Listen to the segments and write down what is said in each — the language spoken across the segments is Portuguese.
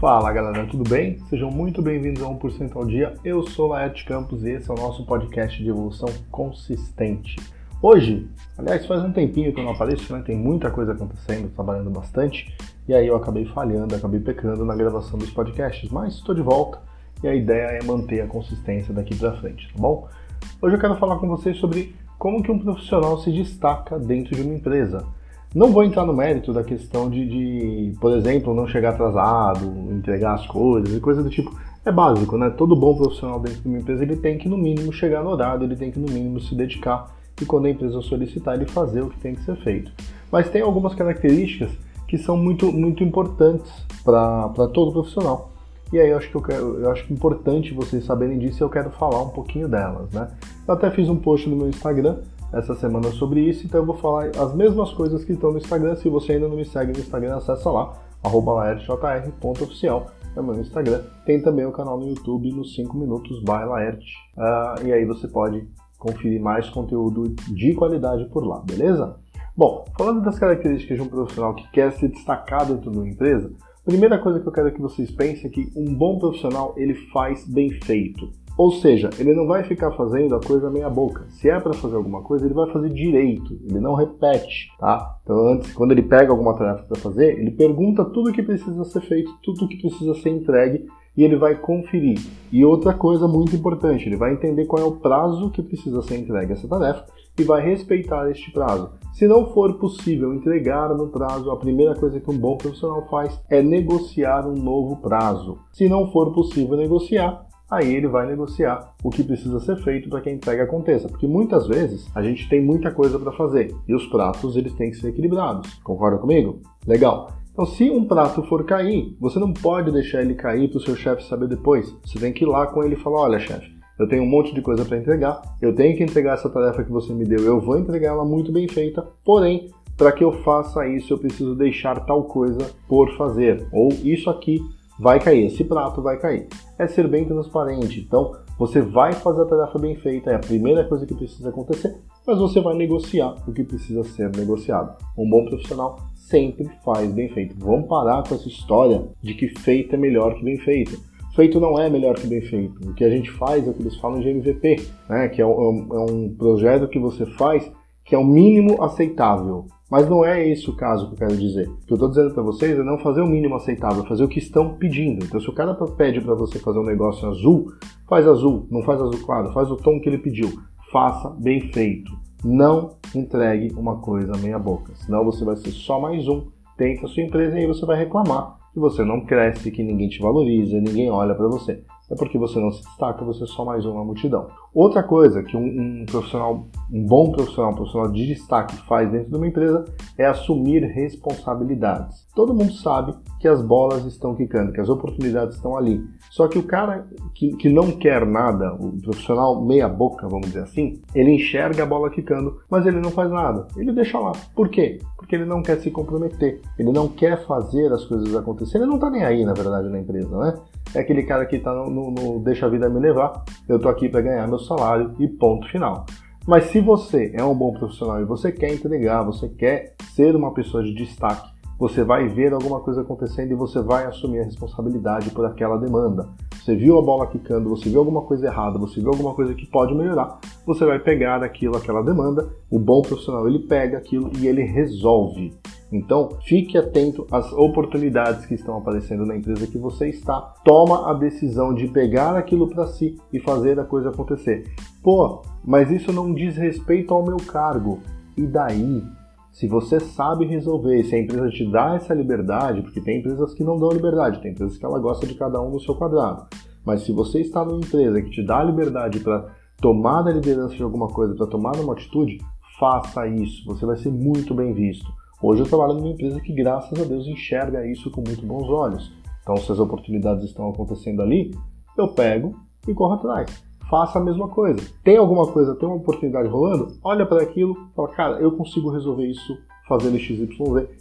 Fala galera, tudo bem? Sejam muito bem-vindos a 1% ao dia. Eu sou Laerte Campos e esse é o nosso podcast de evolução consistente. Hoje, aliás, faz um tempinho que eu não apareço, né? Tem muita coisa acontecendo, trabalhando bastante, e aí eu acabei falhando, acabei pecando na gravação dos podcasts, mas estou de volta e a ideia é manter a consistência daqui para frente, tá bom? Hoje eu quero falar com vocês sobre como que um profissional se destaca dentro de uma empresa. Não vou entrar no mérito da questão de, de, por exemplo, não chegar atrasado, entregar as coisas e coisa do tipo. É básico, né? Todo bom profissional dentro de uma empresa ele tem que, no mínimo, chegar no horário, ele tem que, no mínimo, se dedicar e, quando a empresa solicitar, ele fazer o que tem que ser feito. Mas tem algumas características que são muito, muito importantes para todo profissional. E aí eu acho que eu, quero, eu acho que é importante vocês saberem disso e eu quero falar um pouquinho delas, né? Eu até fiz um post no meu Instagram essa semana sobre isso, então eu vou falar as mesmas coisas que estão no Instagram. Se você ainda não me segue no Instagram, acessa lá, laertjr.oficial, é meu Instagram. Tem também o canal no YouTube nos 5 minutos by Laerte. Uh, e aí você pode conferir mais conteúdo de qualidade por lá, beleza? Bom, falando das características de um profissional que quer se destacar dentro de uma empresa, a primeira coisa que eu quero que vocês pensem é que um bom profissional ele faz bem feito. Ou seja, ele não vai ficar fazendo a coisa meia boca. Se é para fazer alguma coisa, ele vai fazer direito, ele não repete, tá? Então antes, quando ele pega alguma tarefa para fazer, ele pergunta tudo o que precisa ser feito, tudo o que precisa ser entregue e ele vai conferir. E outra coisa muito importante, ele vai entender qual é o prazo que precisa ser entregue essa tarefa e vai respeitar este prazo. Se não for possível entregar no prazo, a primeira coisa que um bom profissional faz é negociar um novo prazo. Se não for possível negociar, aí ele vai negociar o que precisa ser feito para que a entrega aconteça, porque muitas vezes a gente tem muita coisa para fazer e os pratos eles têm que ser equilibrados. Concorda comigo? Legal. Então, se um prato for cair, você não pode deixar ele cair para o seu chefe saber depois. Você tem que ir lá com ele e falar: olha, chefe, eu tenho um monte de coisa para entregar, eu tenho que entregar essa tarefa que você me deu, eu vou entregar ela muito bem feita, porém, para que eu faça isso, eu preciso deixar tal coisa por fazer, ou isso aqui vai cair, esse prato vai cair. É ser bem transparente. Então, você vai fazer a tarefa bem feita, é a primeira coisa que precisa acontecer, mas você vai negociar o que precisa ser negociado. Um bom profissional sempre faz bem feito. Vamos parar com essa história de que feito é melhor que bem feito. Feito não é melhor que bem feito. O que a gente faz é o que eles falam de MVP, né? que é um, é um projeto que você faz que é o mínimo aceitável. Mas não é esse o caso que eu quero dizer. O que eu estou dizendo para vocês é não fazer o mínimo aceitável, fazer o que estão pedindo. Então, se o cara pede para você fazer um negócio azul, faz azul, não faz azul claro, faz o tom que ele pediu. Faça bem feito. Não entregue uma coisa meia boca, senão você vai ser só mais um dentro da sua empresa e aí você vai reclamar que você não cresce, que ninguém te valoriza, ninguém olha para você é porque você não se destaca, você é só mais um na multidão. Outra coisa que um, um, profissional, um bom profissional, um profissional de destaque faz dentro de uma empresa é assumir responsabilidades. Todo mundo sabe que as bolas estão quicando, que as oportunidades estão ali. Só que o cara que, que não quer nada, o profissional meia boca, vamos dizer assim, ele enxerga a bola quicando, mas ele não faz nada. Ele deixa lá. Por quê? Porque ele não quer se comprometer, ele não quer fazer as coisas acontecerem, ele não está nem aí, na verdade, na empresa, né? É aquele cara que está no, no, no, deixa a vida me levar, eu tô aqui para ganhar meu salário e ponto final. Mas se você é um bom profissional e você quer entregar, você quer ser uma pessoa de destaque, você vai ver alguma coisa acontecendo e você vai assumir a responsabilidade por aquela demanda. Você viu a bola quicando, você viu alguma coisa errada, você viu alguma coisa que pode melhorar, você vai pegar aquilo, aquela demanda. O bom profissional ele pega aquilo e ele resolve. Então, fique atento às oportunidades que estão aparecendo na empresa que você está. Toma a decisão de pegar aquilo para si e fazer a coisa acontecer. Pô, mas isso não diz respeito ao meu cargo. E daí? Se você sabe resolver, se a empresa te dá essa liberdade, porque tem empresas que não dão liberdade, tem empresas que ela gosta de cada um no seu quadrado. Mas se você está numa empresa que te dá a liberdade para tomar a liderança de alguma coisa, para tomar uma atitude, faça isso. Você vai ser muito bem visto. Hoje eu trabalho numa empresa que, graças a Deus, enxerga isso com muito bons olhos. Então, se as oportunidades estão acontecendo ali, eu pego e corro atrás. Faça a mesma coisa. Tem alguma coisa, tem uma oportunidade rolando? Olha para aquilo, fala, cara, eu consigo resolver isso fazendo XYZ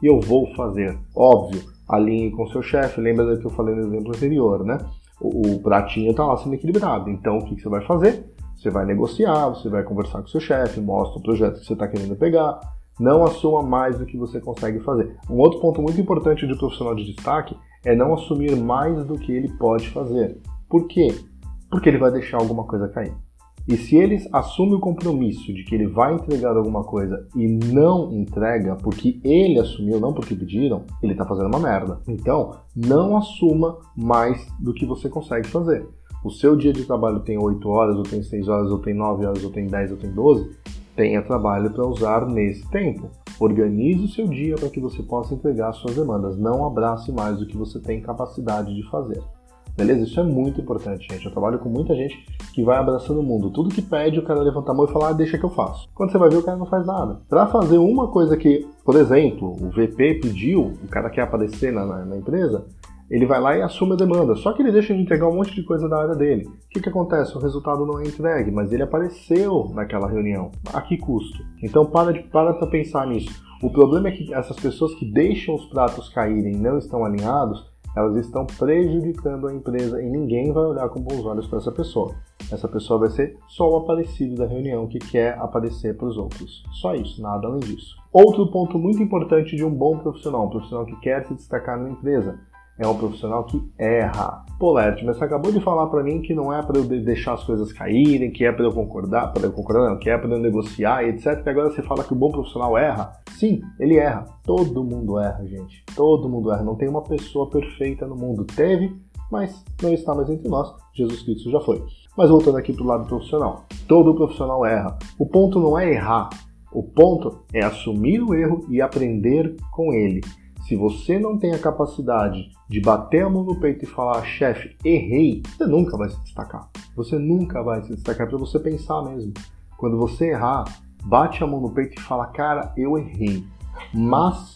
e eu vou fazer. Óbvio, alinhe com seu chefe, lembra do que eu falei no exemplo anterior, né? O, o pratinho está lá sendo equilibrado. Então, o que, que você vai fazer? Você vai negociar, você vai conversar com seu chefe, mostra o projeto que você está querendo pegar, Não assuma mais do que você consegue fazer. Um outro ponto muito importante de profissional de destaque é não assumir mais do que ele pode fazer. Por quê? Porque ele vai deixar alguma coisa cair. E se ele assume o compromisso de que ele vai entregar alguma coisa e não entrega porque ele assumiu, não porque pediram, ele está fazendo uma merda. Então, não assuma mais do que você consegue fazer. O seu dia de trabalho tem 8 horas, ou tem 6 horas, ou tem 9 horas, ou tem 10, ou tem 12. Tenha trabalho para usar nesse tempo. Organize o seu dia para que você possa entregar suas demandas. Não abrace mais do que você tem capacidade de fazer. Beleza? Isso é muito importante, gente. Eu trabalho com muita gente que vai abraçando o mundo. Tudo que pede, o cara levanta a mão e fala, ah, deixa que eu faço. Quando você vai ver, o cara não faz nada. Para fazer uma coisa que, por exemplo, o VP pediu, o cara quer aparecer na, na, na empresa, ele vai lá e assume a demanda. Só que ele deixa de entregar um monte de coisa da área dele. O que, que acontece? O resultado não é entregue, mas ele apareceu naquela reunião. A que custo? Então para de para pra pensar nisso. O problema é que essas pessoas que deixam os pratos caírem e não estão alinhados, elas estão prejudicando a empresa e ninguém vai olhar com bons olhos para essa pessoa. Essa pessoa vai ser só o aparecido da reunião que quer aparecer para os outros. Só isso, nada além disso. Outro ponto muito importante de um bom profissional, um profissional que quer se destacar na empresa, é um profissional que erra. Pô, mas você acabou de falar para mim que não é para eu deixar as coisas caírem, que é para eu concordar, para eu concordar, não, que é para eu negociar, etc. E agora você fala que o bom profissional erra. Sim, ele erra. Todo mundo erra, gente. Todo mundo erra. Não tem uma pessoa perfeita no mundo. Teve, mas não está mais entre nós. Jesus Cristo já foi. Mas voltando aqui para o lado profissional. Todo profissional erra. O ponto não é errar. O ponto é assumir o erro e aprender com ele. Se você não tem a capacidade de bater a mão no peito e falar, chefe, errei, você nunca vai se destacar. Você nunca vai se destacar para você pensar mesmo. Quando você errar, bate a mão no peito e fala, cara, eu errei. Mas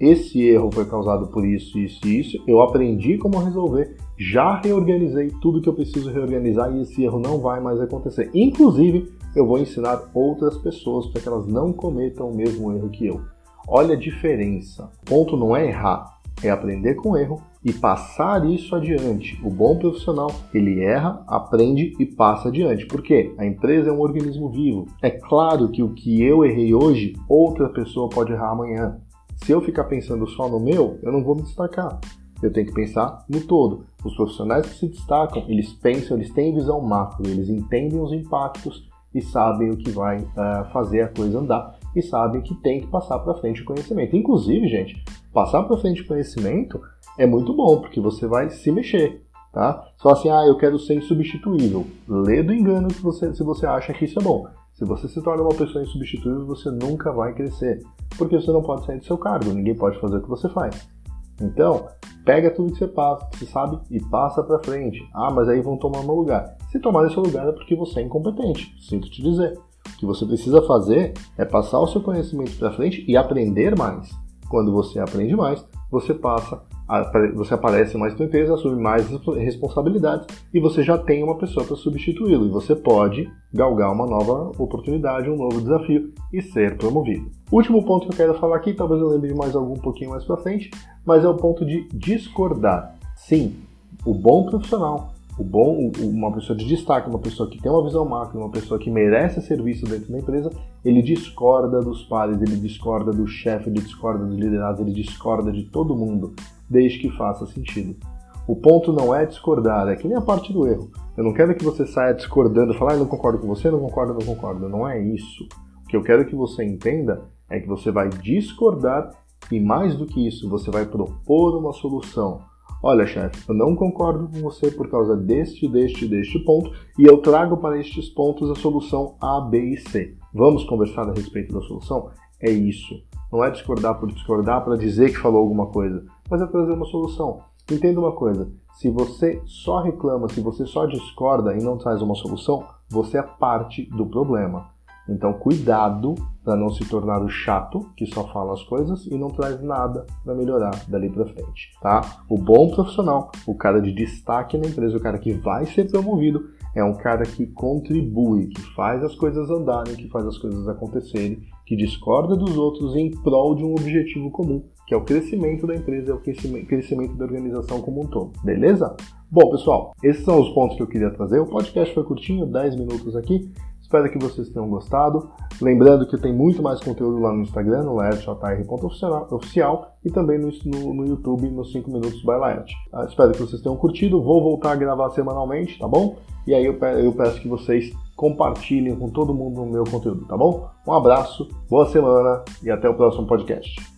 esse erro foi causado por isso, isso e isso. Eu aprendi como resolver. Já reorganizei tudo que eu preciso reorganizar e esse erro não vai mais acontecer. Inclusive, eu vou ensinar outras pessoas para que elas não cometam o mesmo erro que eu. Olha a diferença. O ponto não é errar, é aprender com erro e passar isso adiante. O bom profissional, ele erra, aprende e passa adiante. Por quê? A empresa é um organismo vivo. É claro que o que eu errei hoje, outra pessoa pode errar amanhã. Se eu ficar pensando só no meu, eu não vou me destacar. Eu tenho que pensar no todo. Os profissionais que se destacam, eles pensam, eles têm visão macro, eles entendem os impactos e sabem o que vai uh, fazer a coisa andar e sabem que tem que passar para frente o conhecimento. Inclusive, gente, passar para frente o conhecimento é muito bom, porque você vai se mexer, tá? Só assim, ah, eu quero ser insubstituível. Lê do engano que você, se você acha que isso é bom. Se você se torna uma pessoa insubstituível, você nunca vai crescer, porque você não pode sair do seu cargo, ninguém pode fazer o que você faz. Então, pega tudo que você passa, que você sabe e passa para frente. Ah, mas aí vão tomar meu lugar. Se tomar seu lugar é porque você é incompetente, sinto te dizer. O que você precisa fazer é passar o seu conhecimento para frente e aprender mais. Quando você aprende mais, você passa, você aparece mais para a empresa, assume mais responsabilidades e você já tem uma pessoa para substituí-lo. E você pode galgar uma nova oportunidade, um novo desafio e ser promovido. Último ponto que eu quero falar aqui, talvez eu lembre de mais algum pouquinho mais para frente, mas é o ponto de discordar. Sim, o bom profissional o bom, uma pessoa de destaque, uma pessoa que tem uma visão macro, uma pessoa que merece ser visto dentro da empresa, ele discorda dos pares, ele discorda do chefe, ele discorda dos liderados, ele discorda de todo mundo, desde que faça sentido. O ponto não é discordar, é que nem a parte do erro. Eu não quero que você saia discordando, falar, ah, não concordo com você, não concordo, não concordo. Não é isso. O que eu quero que você entenda é que você vai discordar e mais do que isso, você vai propor uma solução Olha, chefe, eu não concordo com você por causa deste, deste, deste ponto e eu trago para estes pontos a solução A, B e C. Vamos conversar a respeito da solução? É isso. Não é discordar por discordar para dizer que falou alguma coisa, mas é trazer uma solução. Entenda uma coisa: se você só reclama, se você só discorda e não traz uma solução, você é parte do problema. Então, cuidado para não se tornar o chato que só fala as coisas e não traz nada para melhorar dali para frente, tá? O bom profissional, o cara de destaque na empresa, o cara que vai ser promovido, é um cara que contribui, que faz as coisas andarem, que faz as coisas acontecerem, que discorda dos outros em prol de um objetivo comum, que é o crescimento da empresa, é o crescimento da organização como um todo, beleza? Bom, pessoal, esses são os pontos que eu queria trazer. O podcast foi curtinho, 10 minutos aqui. Espero que vocês tenham gostado. Lembrando que tem muito mais conteúdo lá no Instagram, no laertjr.oficial e também no, no, no, YouTube, nos 5 Minutos by Laert. Ah, espero que vocês tenham curtido. Vou voltar a gravar semanalmente, tá bom? E aí eu, eu peço que vocês compartilhem com todo mundo o meu conteúdo, tá bom? Um abraço, boa semana e até o próximo podcast.